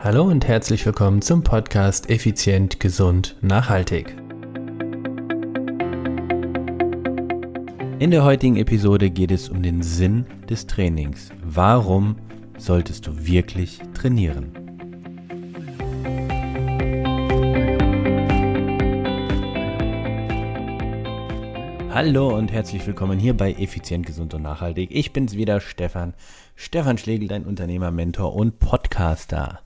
Hallo und herzlich willkommen zum Podcast Effizient, Gesund, Nachhaltig. In der heutigen Episode geht es um den Sinn des Trainings. Warum solltest du wirklich trainieren? Hallo und herzlich willkommen hier bei Effizient, Gesund und Nachhaltig. Ich bin's wieder, Stefan. Stefan Schlegel, dein Unternehmer, Mentor und Podcaster.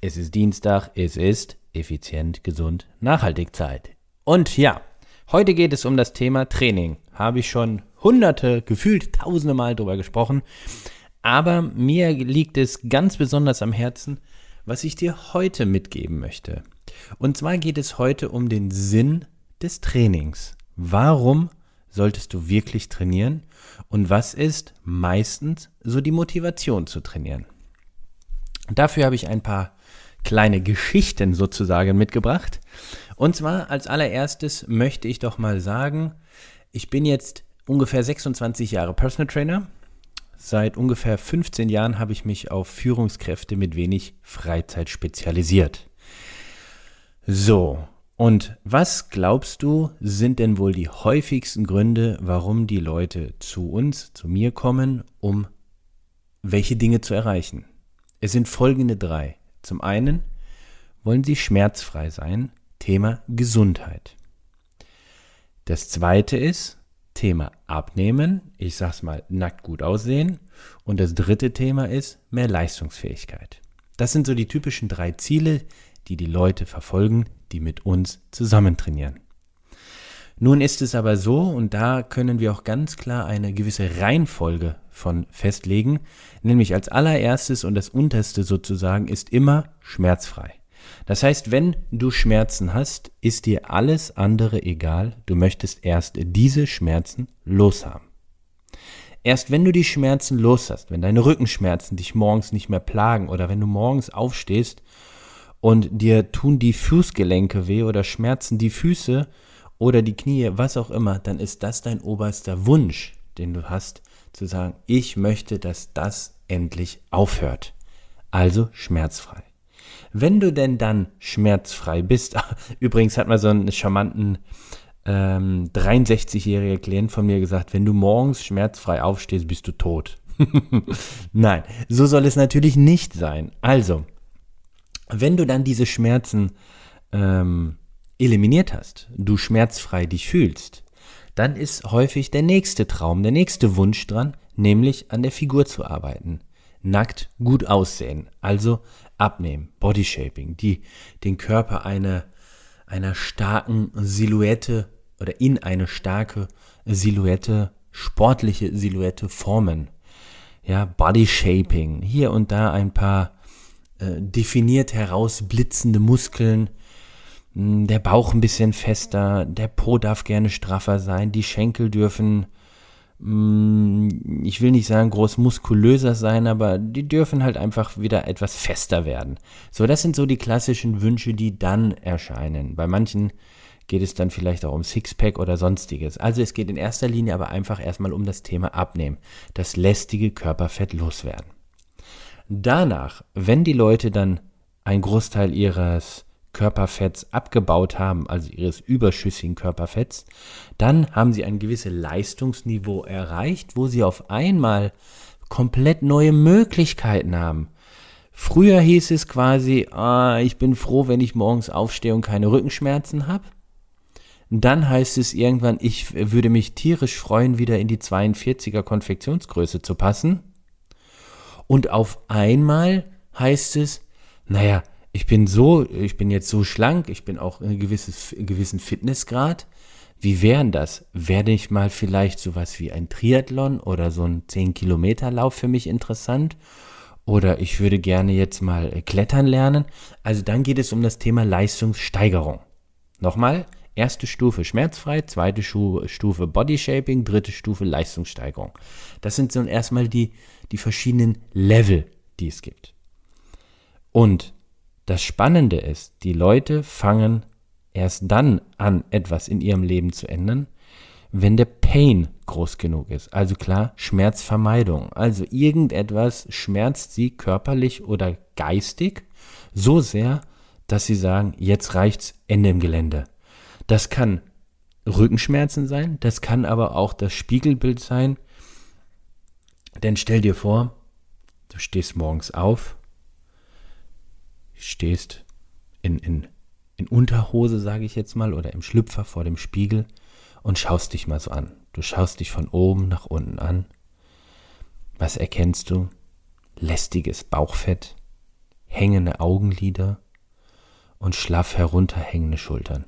Es ist Dienstag, es ist effizient, gesund, nachhaltig Zeit. Und ja, heute geht es um das Thema Training. Habe ich schon hunderte, gefühlt tausende Mal drüber gesprochen. Aber mir liegt es ganz besonders am Herzen, was ich dir heute mitgeben möchte. Und zwar geht es heute um den Sinn des Trainings. Warum solltest du wirklich trainieren? Und was ist meistens so die Motivation zu trainieren? Dafür habe ich ein paar kleine Geschichten sozusagen mitgebracht. Und zwar als allererstes möchte ich doch mal sagen, ich bin jetzt ungefähr 26 Jahre Personal Trainer. Seit ungefähr 15 Jahren habe ich mich auf Führungskräfte mit wenig Freizeit spezialisiert. So, und was glaubst du, sind denn wohl die häufigsten Gründe, warum die Leute zu uns, zu mir kommen, um welche Dinge zu erreichen? Es sind folgende drei. Zum einen wollen sie schmerzfrei sein, Thema Gesundheit. Das zweite ist Thema Abnehmen, ich sag's mal nackt gut aussehen. Und das dritte Thema ist mehr Leistungsfähigkeit. Das sind so die typischen drei Ziele, die die Leute verfolgen, die mit uns zusammen trainieren. Nun ist es aber so, und da können wir auch ganz klar eine gewisse Reihenfolge von festlegen, nämlich als allererstes und das unterste sozusagen ist immer schmerzfrei. Das heißt, wenn du Schmerzen hast, ist dir alles andere egal, du möchtest erst diese Schmerzen loshaben. Erst wenn du die Schmerzen los hast, wenn deine Rückenschmerzen dich morgens nicht mehr plagen oder wenn du morgens aufstehst und dir tun die Fußgelenke weh oder schmerzen die Füße oder die Knie, was auch immer, dann ist das dein oberster Wunsch, den du hast, zu sagen, ich möchte, dass das endlich aufhört. Also schmerzfrei. Wenn du denn dann schmerzfrei bist, übrigens hat mal so einen charmanten ähm, 63-jähriger Klient von mir gesagt, wenn du morgens schmerzfrei aufstehst, bist du tot. Nein, so soll es natürlich nicht sein. Also, wenn du dann diese Schmerzen ähm, eliminiert hast, du schmerzfrei dich fühlst, dann ist häufig der nächste Traum, der nächste Wunsch dran, nämlich an der Figur zu arbeiten. Nackt gut aussehen, also abnehmen, Bodyshaping, die den Körper eine, einer starken Silhouette oder in eine starke Silhouette, sportliche Silhouette formen. Ja, Bodyshaping, hier und da ein paar äh, definiert herausblitzende Muskeln, der Bauch ein bisschen fester, der Po darf gerne straffer sein, die Schenkel dürfen, hm, ich will nicht sagen groß muskulöser sein, aber die dürfen halt einfach wieder etwas fester werden. So, das sind so die klassischen Wünsche, die dann erscheinen. Bei manchen geht es dann vielleicht auch um Sixpack oder sonstiges. Also es geht in erster Linie aber einfach erstmal um das Thema Abnehmen, das lästige Körperfett loswerden. Danach, wenn die Leute dann einen Großteil ihres Körperfetts abgebaut haben, also ihres überschüssigen Körperfetts, dann haben sie ein gewisses Leistungsniveau erreicht, wo sie auf einmal komplett neue Möglichkeiten haben. Früher hieß es quasi, ah, ich bin froh, wenn ich morgens aufstehe und keine Rückenschmerzen habe. Dann heißt es irgendwann, ich würde mich tierisch freuen, wieder in die 42er Konfektionsgröße zu passen. Und auf einmal heißt es, naja, ich bin so, ich bin jetzt so schlank, ich bin auch in einem gewisses, gewissen Fitnessgrad. Wie wären das? Werde ich mal vielleicht sowas wie ein Triathlon oder so ein 10-Kilometer-Lauf für mich interessant? Oder ich würde gerne jetzt mal äh, klettern lernen. Also dann geht es um das Thema Leistungssteigerung. Nochmal, erste Stufe schmerzfrei, zweite Stufe Bodyshaping, dritte Stufe Leistungssteigerung. Das sind so erstmal die, die verschiedenen Level, die es gibt. Und das Spannende ist, die Leute fangen erst dann an, etwas in ihrem Leben zu ändern, wenn der Pain groß genug ist. Also klar, Schmerzvermeidung. Also irgendetwas schmerzt sie körperlich oder geistig so sehr, dass sie sagen, jetzt reicht's, Ende im Gelände. Das kann Rückenschmerzen sein, das kann aber auch das Spiegelbild sein. Denn stell dir vor, du stehst morgens auf, stehst in, in, in Unterhose, sage ich jetzt mal, oder im Schlüpfer vor dem Spiegel und schaust dich mal so an. Du schaust dich von oben nach unten an. Was erkennst du? Lästiges Bauchfett, hängende Augenlider und schlaff herunterhängende Schultern.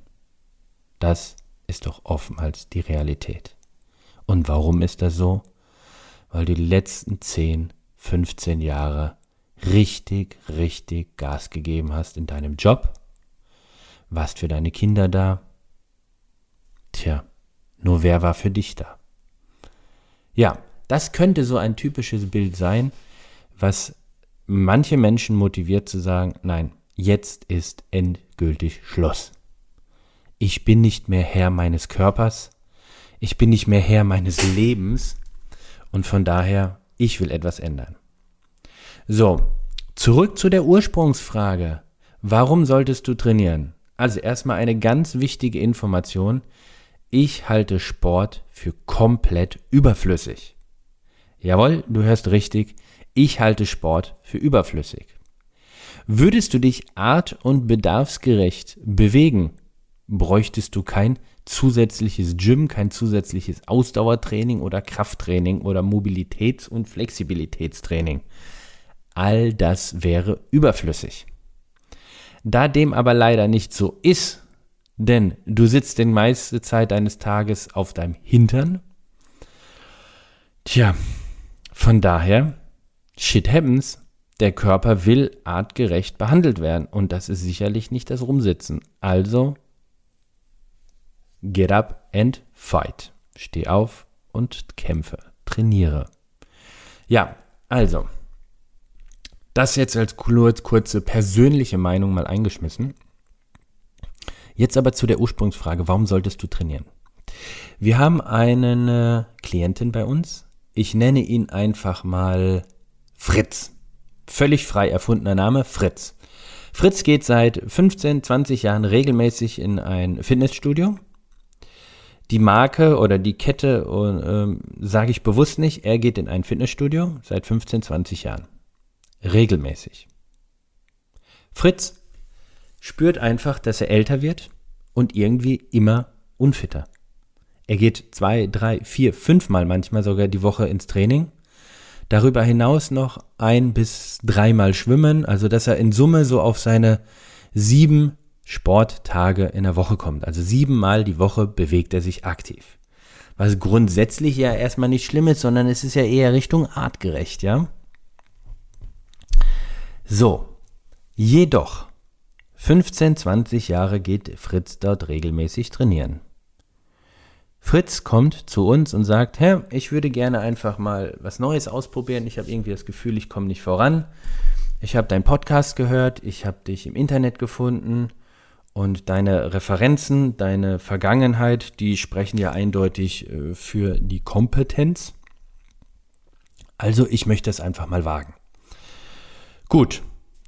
Das ist doch oftmals die Realität. Und warum ist das so? Weil du die letzten 10, 15 Jahre richtig, richtig Gas gegeben hast in deinem Job, warst für deine Kinder da. Tja, nur wer war für dich da? Ja, das könnte so ein typisches Bild sein, was manche Menschen motiviert zu sagen, nein, jetzt ist endgültig Schluss. Ich bin nicht mehr Herr meines Körpers, ich bin nicht mehr Herr meines Lebens und von daher, ich will etwas ändern. So, zurück zu der Ursprungsfrage. Warum solltest du trainieren? Also erstmal eine ganz wichtige Information. Ich halte Sport für komplett überflüssig. Jawohl, du hörst richtig. Ich halte Sport für überflüssig. Würdest du dich art- und bedarfsgerecht bewegen, bräuchtest du kein zusätzliches Gym, kein zusätzliches Ausdauertraining oder Krafttraining oder Mobilitäts- und Flexibilitätstraining. All das wäre überflüssig. Da dem aber leider nicht so ist, denn du sitzt die meiste Zeit deines Tages auf deinem Hintern, tja, von daher, shit happens, der Körper will artgerecht behandelt werden und das ist sicherlich nicht das Rumsitzen. Also, get up and fight. Steh auf und kämpfe, trainiere. Ja, also, das jetzt als kurze persönliche Meinung mal eingeschmissen. Jetzt aber zu der Ursprungsfrage, warum solltest du trainieren? Wir haben eine Klientin bei uns. Ich nenne ihn einfach mal Fritz. Völlig frei erfundener Name, Fritz. Fritz geht seit 15, 20 Jahren regelmäßig in ein Fitnessstudio. Die Marke oder die Kette äh, sage ich bewusst nicht. Er geht in ein Fitnessstudio seit 15, 20 Jahren regelmäßig. Fritz spürt einfach, dass er älter wird und irgendwie immer unfitter. Er geht zwei, drei, vier, fünfmal manchmal sogar die Woche ins Training. Darüber hinaus noch ein bis dreimal schwimmen, also dass er in Summe so auf seine sieben Sporttage in der Woche kommt. Also siebenmal die Woche bewegt er sich aktiv. Was grundsätzlich ja erstmal nicht schlimm ist, sondern es ist ja eher Richtung artgerecht, ja. So, jedoch 15, 20 Jahre geht Fritz dort regelmäßig trainieren. Fritz kommt zu uns und sagt, Herr, ich würde gerne einfach mal was Neues ausprobieren. Ich habe irgendwie das Gefühl, ich komme nicht voran. Ich habe deinen Podcast gehört, ich habe dich im Internet gefunden und deine Referenzen, deine Vergangenheit, die sprechen ja eindeutig äh, für die Kompetenz. Also ich möchte es einfach mal wagen. Gut,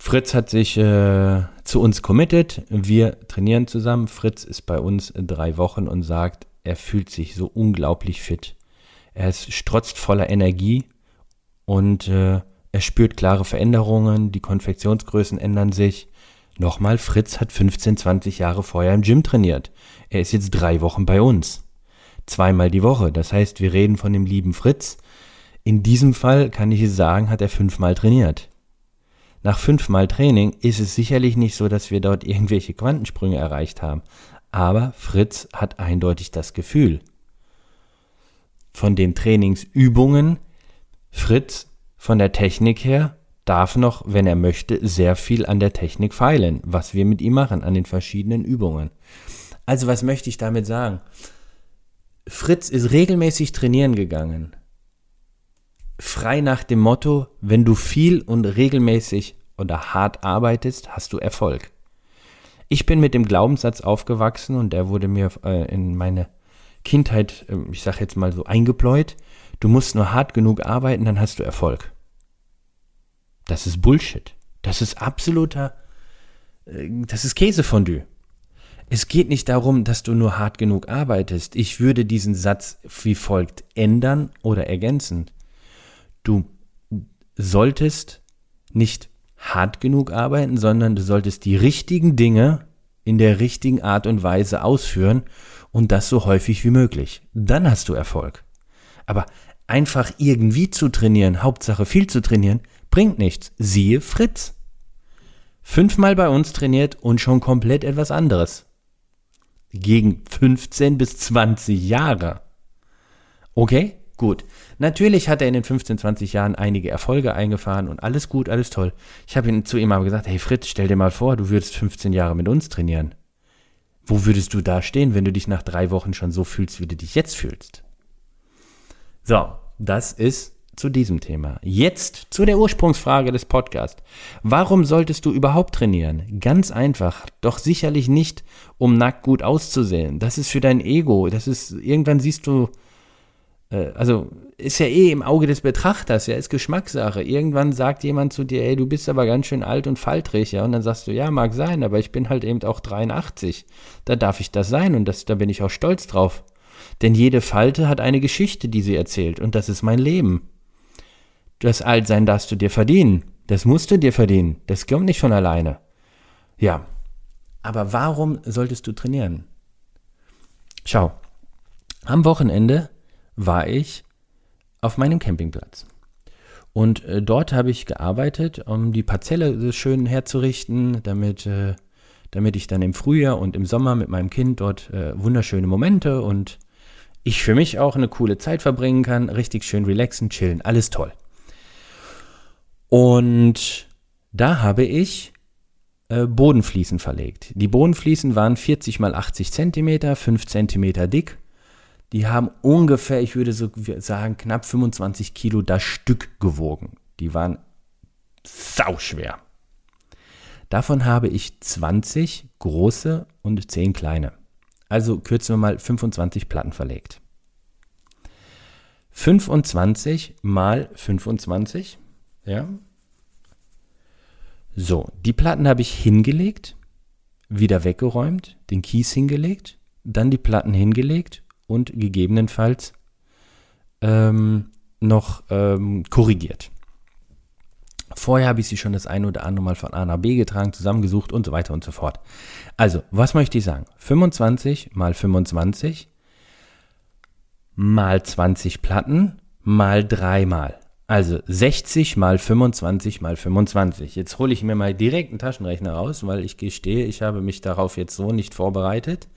Fritz hat sich äh, zu uns committed. Wir trainieren zusammen. Fritz ist bei uns drei Wochen und sagt, er fühlt sich so unglaublich fit. Er ist strotzt voller Energie und äh, er spürt klare Veränderungen. Die Konfektionsgrößen ändern sich. Nochmal, Fritz hat 15, 20 Jahre vorher im Gym trainiert. Er ist jetzt drei Wochen bei uns. Zweimal die Woche. Das heißt, wir reden von dem lieben Fritz. In diesem Fall kann ich sagen, hat er fünfmal trainiert. Nach fünfmal Training ist es sicherlich nicht so, dass wir dort irgendwelche Quantensprünge erreicht haben. Aber Fritz hat eindeutig das Gefühl. Von den Trainingsübungen, Fritz von der Technik her darf noch, wenn er möchte, sehr viel an der Technik feilen, was wir mit ihm machen, an den verschiedenen Übungen. Also was möchte ich damit sagen? Fritz ist regelmäßig trainieren gegangen frei nach dem Motto, wenn du viel und regelmäßig oder hart arbeitest, hast du Erfolg. Ich bin mit dem Glaubenssatz aufgewachsen und der wurde mir äh, in meine Kindheit, ähm, ich sag jetzt mal so, eingebläut. Du musst nur hart genug arbeiten, dann hast du Erfolg. Das ist Bullshit. Das ist absoluter, äh, das ist Käsefondue. Es geht nicht darum, dass du nur hart genug arbeitest. Ich würde diesen Satz wie folgt ändern oder ergänzen. Du solltest nicht hart genug arbeiten, sondern du solltest die richtigen Dinge in der richtigen Art und Weise ausführen und das so häufig wie möglich. Dann hast du Erfolg. Aber einfach irgendwie zu trainieren, Hauptsache viel zu trainieren, bringt nichts. Siehe Fritz. Fünfmal bei uns trainiert und schon komplett etwas anderes. Gegen 15 bis 20 Jahre. Okay? Gut. Natürlich hat er in den 15, 20 Jahren einige Erfolge eingefahren und alles gut, alles toll. Ich habe ihn zu ihm aber gesagt, hey Fritz, stell dir mal vor, du würdest 15 Jahre mit uns trainieren. Wo würdest du da stehen, wenn du dich nach drei Wochen schon so fühlst, wie du dich jetzt fühlst? So, das ist zu diesem Thema. Jetzt zu der Ursprungsfrage des Podcasts. Warum solltest du überhaupt trainieren? Ganz einfach, doch sicherlich nicht, um nackt gut auszusehen. Das ist für dein Ego. Das ist, irgendwann siehst du also ist ja eh im Auge des Betrachters, ja, ist Geschmackssache. Irgendwann sagt jemand zu dir, ey, du bist aber ganz schön alt und faltrig, ja, und dann sagst du, ja, mag sein, aber ich bin halt eben auch 83. Da darf ich das sein und das, da bin ich auch stolz drauf. Denn jede Falte hat eine Geschichte, die sie erzählt, und das ist mein Leben. Das Altsein darfst du dir verdienen. Das musst du dir verdienen. Das kommt nicht von alleine. Ja. Aber warum solltest du trainieren? Schau. Am Wochenende war ich auf meinem Campingplatz. Und äh, dort habe ich gearbeitet, um die Parzelle schön herzurichten, damit, äh, damit ich dann im Frühjahr und im Sommer mit meinem Kind dort äh, wunderschöne Momente und ich für mich auch eine coole Zeit verbringen kann, richtig schön relaxen, chillen, alles toll. Und da habe ich äh, Bodenfliesen verlegt. Die Bodenfliesen waren 40 mal 80 Zentimeter, 5 Zentimeter dick die haben ungefähr, ich würde so sagen, knapp 25 Kilo das Stück gewogen. Die waren sauschwer. Davon habe ich 20 große und 10 kleine. Also kürzen wir mal 25 Platten verlegt. 25 mal 25, ja. So, die Platten habe ich hingelegt, wieder weggeräumt, den Kies hingelegt, dann die Platten hingelegt und gegebenenfalls ähm, noch ähm, korrigiert. Vorher habe ich sie schon das eine oder andere Mal von A nach B getragen, zusammengesucht und so weiter und so fort. Also, was möchte ich sagen? 25 mal 25 mal 20 Platten mal 3 mal. Also 60 mal 25 mal 25. Jetzt hole ich mir mal direkt einen Taschenrechner raus, weil ich gestehe, ich habe mich darauf jetzt so nicht vorbereitet.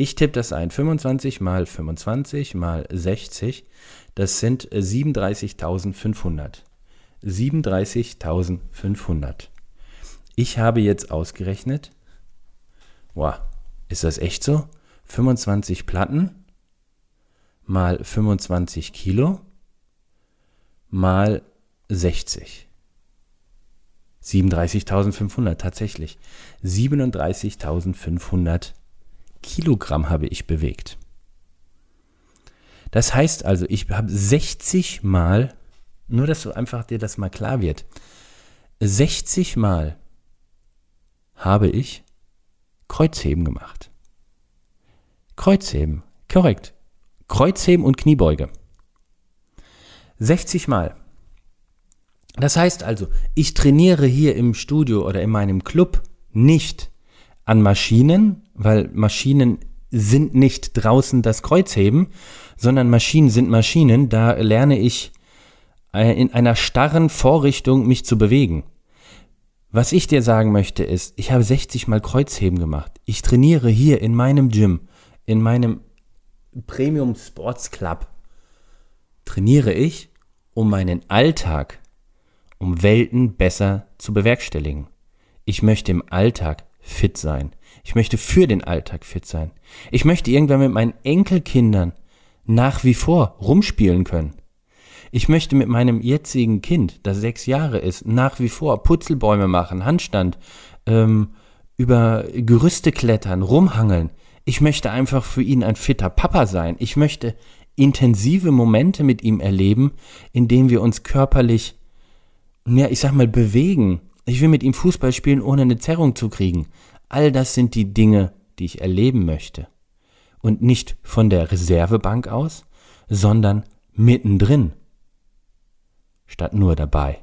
Ich tippe das ein. 25 mal 25 mal 60, das sind 37.500. 37.500. Ich habe jetzt ausgerechnet, wow, ist das echt so? 25 Platten mal 25 Kilo mal 60. 37.500 tatsächlich. 37.500 Kilogramm habe ich bewegt. Das heißt also, ich habe 60 Mal, nur dass du einfach dir das mal klar wird, 60 Mal habe ich Kreuzheben gemacht. Kreuzheben, korrekt. Kreuzheben und Kniebeuge. 60 Mal. Das heißt also, ich trainiere hier im Studio oder in meinem Club nicht an Maschinen, weil Maschinen sind nicht draußen das Kreuzheben, sondern Maschinen sind Maschinen. Da lerne ich äh, in einer starren Vorrichtung mich zu bewegen. Was ich dir sagen möchte ist, ich habe 60 mal Kreuzheben gemacht. Ich trainiere hier in meinem Gym, in meinem Premium Sports Club. Trainiere ich, um meinen Alltag um Welten besser zu bewerkstelligen. Ich möchte im Alltag fit sein. Ich möchte für den Alltag fit sein. Ich möchte irgendwann mit meinen Enkelkindern nach wie vor rumspielen können. Ich möchte mit meinem jetzigen Kind, das sechs Jahre ist, nach wie vor Putzelbäume machen, Handstand, ähm, über Gerüste klettern, rumhangeln. Ich möchte einfach für ihn ein fitter Papa sein. Ich möchte intensive Momente mit ihm erleben, in denen wir uns körperlich, ja, ich sag mal, bewegen. Ich will mit ihm Fußball spielen, ohne eine Zerrung zu kriegen. All das sind die Dinge, die ich erleben möchte. Und nicht von der Reservebank aus, sondern mittendrin, statt nur dabei.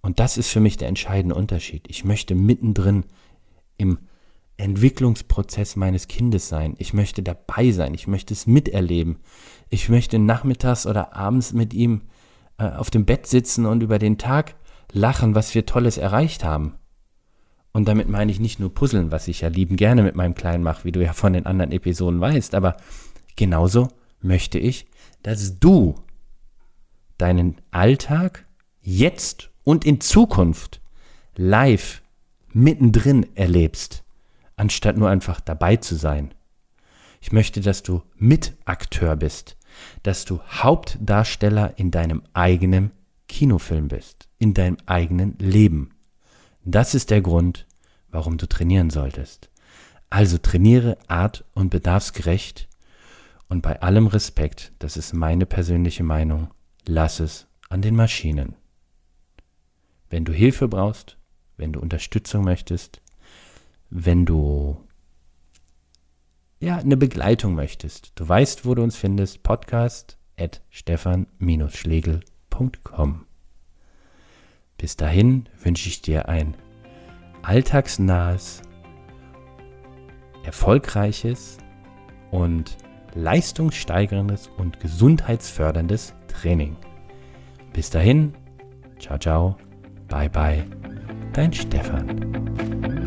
Und das ist für mich der entscheidende Unterschied. Ich möchte mittendrin im Entwicklungsprozess meines Kindes sein. Ich möchte dabei sein. Ich möchte es miterleben. Ich möchte nachmittags oder abends mit ihm äh, auf dem Bett sitzen und über den Tag lachen, was wir Tolles erreicht haben. Und damit meine ich nicht nur Puzzeln, was ich ja lieben gerne mit meinem Kleinen mache, wie du ja von den anderen Episoden weißt, aber genauso möchte ich, dass du deinen Alltag jetzt und in Zukunft live mittendrin erlebst anstatt nur einfach dabei zu sein. Ich möchte, dass du Mitakteur bist, dass du Hauptdarsteller in deinem eigenen Kinofilm bist, in deinem eigenen Leben. Das ist der Grund, warum du trainieren solltest. Also trainiere art- und bedarfsgerecht und bei allem Respekt, das ist meine persönliche Meinung, lass es an den Maschinen. Wenn du Hilfe brauchst, wenn du Unterstützung möchtest, wenn du ja eine Begleitung möchtest. Du weißt, wo du uns findest. Podcast at stefan-schlegel.com. Bis dahin wünsche ich dir ein alltagsnahes, erfolgreiches und leistungssteigerndes und gesundheitsförderndes Training. Bis dahin, ciao, ciao, bye, bye, dein Stefan.